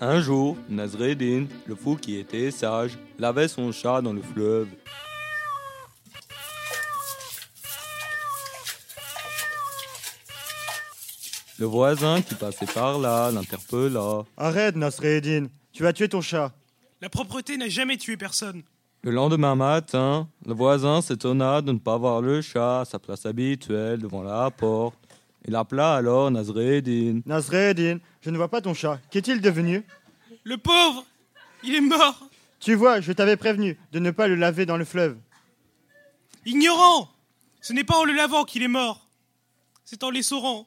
Un jour, Nazreddin, le fou qui était sage, lavait son chat dans le fleuve. Le voisin qui passait par là l'interpella. Arrête, Nasreddin, tu vas tuer ton chat. La propreté n'a jamais tué personne. Le lendemain matin, le voisin s'étonna de ne pas voir le chat à sa place habituelle devant la porte. Il appela alors Nazreddin? Nasreddin, je ne vois pas ton chat. Qu'est-il devenu? Le pauvre Il est mort Tu vois, je t'avais prévenu de ne pas le laver dans le fleuve. Ignorant Ce n'est pas en le lavant qu'il est mort. C'est en l'essorant.